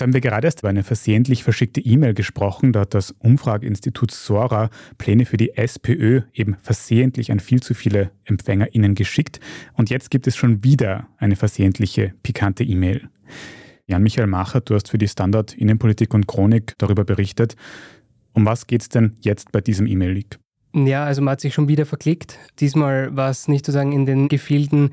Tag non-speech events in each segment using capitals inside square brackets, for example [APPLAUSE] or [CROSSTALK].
Jetzt haben wir gerade erst über eine versehentlich verschickte E-Mail gesprochen. Da hat das Umfrageinstitut Sora Pläne für die SPÖ eben versehentlich an viel zu viele EmpfängerInnen geschickt. Und jetzt gibt es schon wieder eine versehentliche, pikante E-Mail. Jan-Michael Macher, du hast für die Standard Innenpolitik und Chronik darüber berichtet. Um was geht es denn jetzt bei diesem E-Mail-Leak? Ja, also man hat sich schon wieder verklickt. Diesmal war es nicht sozusagen in den Gefilden,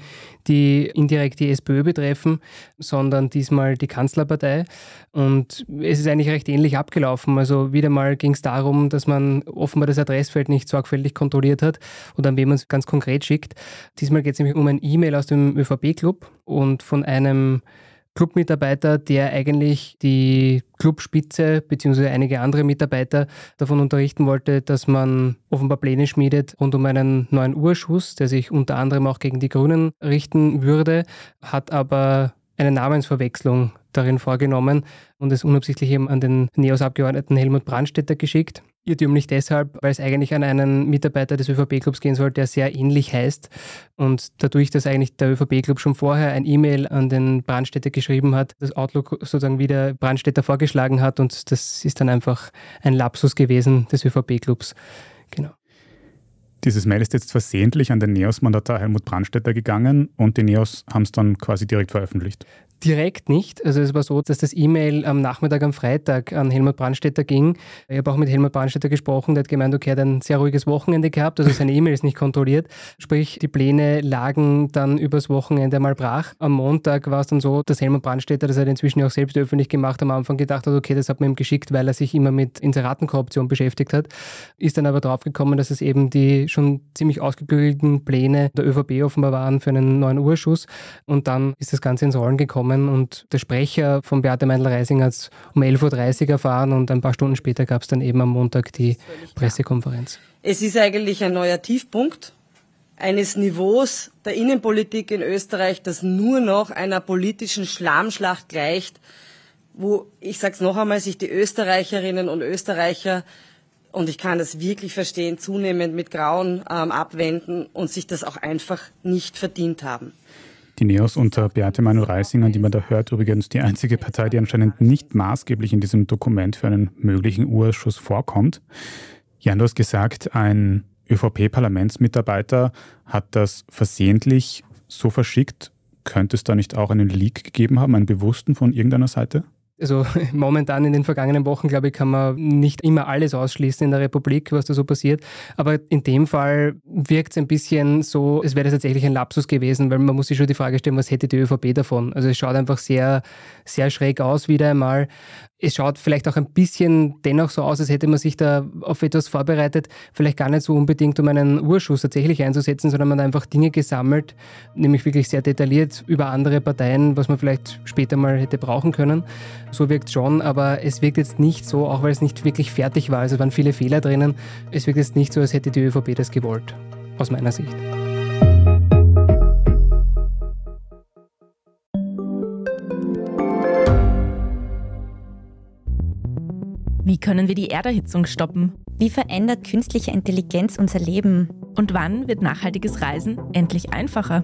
die indirekt die SPÖ betreffen, sondern diesmal die Kanzlerpartei. Und es ist eigentlich recht ähnlich abgelaufen. Also wieder mal ging es darum, dass man offenbar das Adressfeld nicht sorgfältig kontrolliert hat oder an wen man es ganz konkret schickt. Diesmal geht es nämlich um ein E-Mail aus dem ÖVP-Club und von einem Clubmitarbeiter, der eigentlich die Clubspitze bzw. einige andere Mitarbeiter davon unterrichten wollte, dass man offenbar Pläne schmiedet rund um einen neuen Urschuss, der sich unter anderem auch gegen die Grünen richten würde, hat aber eine Namensverwechslung darin vorgenommen und es unabsichtlich eben an den NEOS-Abgeordneten Helmut Brandstätter geschickt. Irrtümlich deshalb, weil es eigentlich an einen Mitarbeiter des ÖVP-Clubs gehen soll, der sehr ähnlich heißt. Und dadurch, dass eigentlich der ÖVP-Club schon vorher ein E-Mail an den Brandstätter geschrieben hat, das Outlook sozusagen wieder Brandstätter vorgeschlagen hat und das ist dann einfach ein Lapsus gewesen des ÖVP-Clubs. Genau. Dieses Mail ist jetzt versehentlich an den NEOS-Mandatar Helmut Brandstätter gegangen und die NEOS haben es dann quasi direkt veröffentlicht. Direkt nicht. Also es war so, dass das E-Mail am Nachmittag am Freitag an Helmut Brandstätter ging. Ich habe auch mit Helmut Brandstätter gesprochen, der hat gemeint, okay, er hat ein sehr ruhiges Wochenende gehabt, also seine E-Mail ist nicht kontrolliert. Sprich, die Pläne lagen dann übers Wochenende mal brach. Am Montag war es dann so, dass Helmut Brandstätter, das hat er inzwischen auch selbst öffentlich gemacht, am Anfang gedacht hat, okay, das hat man ihm geschickt, weil er sich immer mit Inseratenkorruption beschäftigt hat. Ist dann aber draufgekommen, dass es eben die schon ziemlich ausgeklügelten Pläne der ÖVP offenbar waren für einen neuen Urschuss. Und dann ist das Ganze ins Rollen gekommen und der Sprecher von Beate Meindl-Reising hat es um 11.30 Uhr erfahren und ein paar Stunden später gab es dann eben am Montag die Pressekonferenz. Es ist eigentlich ein neuer Tiefpunkt eines Niveaus der Innenpolitik in Österreich, das nur noch einer politischen Schlammschlacht gleicht, wo, ich sage es noch einmal, sich die Österreicherinnen und Österreicher und ich kann das wirklich verstehen, zunehmend mit Grauen ähm, abwenden und sich das auch einfach nicht verdient haben. Die Neos unter Beate Manuel Reisinger, die man da hört, übrigens die einzige Partei, die anscheinend nicht maßgeblich in diesem Dokument für einen möglichen Urschuss vorkommt. Jan, du hast gesagt, ein ÖVP-Parlamentsmitarbeiter hat das versehentlich so verschickt. Könnte es da nicht auch einen Leak gegeben haben, einen bewussten von irgendeiner Seite? Also [LAUGHS] momentan in den vergangenen Wochen, glaube ich, kann man nicht immer alles ausschließen in der Republik, was da so passiert. Aber in dem Fall wirkt es ein bisschen so, es wäre das tatsächlich ein Lapsus gewesen, weil man muss sich schon die Frage stellen, was hätte die ÖVP davon? Also es schaut einfach sehr, sehr schräg aus wieder einmal es schaut vielleicht auch ein bisschen dennoch so aus, als hätte man sich da auf etwas vorbereitet, vielleicht gar nicht so unbedingt, um einen Urschuss tatsächlich einzusetzen, sondern man hat einfach Dinge gesammelt, nämlich wirklich sehr detailliert über andere Parteien, was man vielleicht später mal hätte brauchen können. So wirkt es schon, aber es wirkt jetzt nicht so, auch weil es nicht wirklich fertig war, also es waren viele Fehler drinnen, es wirkt jetzt nicht so, als hätte die ÖVP das gewollt, aus meiner Sicht. Wie können wir die Erderhitzung stoppen? Wie verändert künstliche Intelligenz unser Leben? Und wann wird nachhaltiges Reisen endlich einfacher?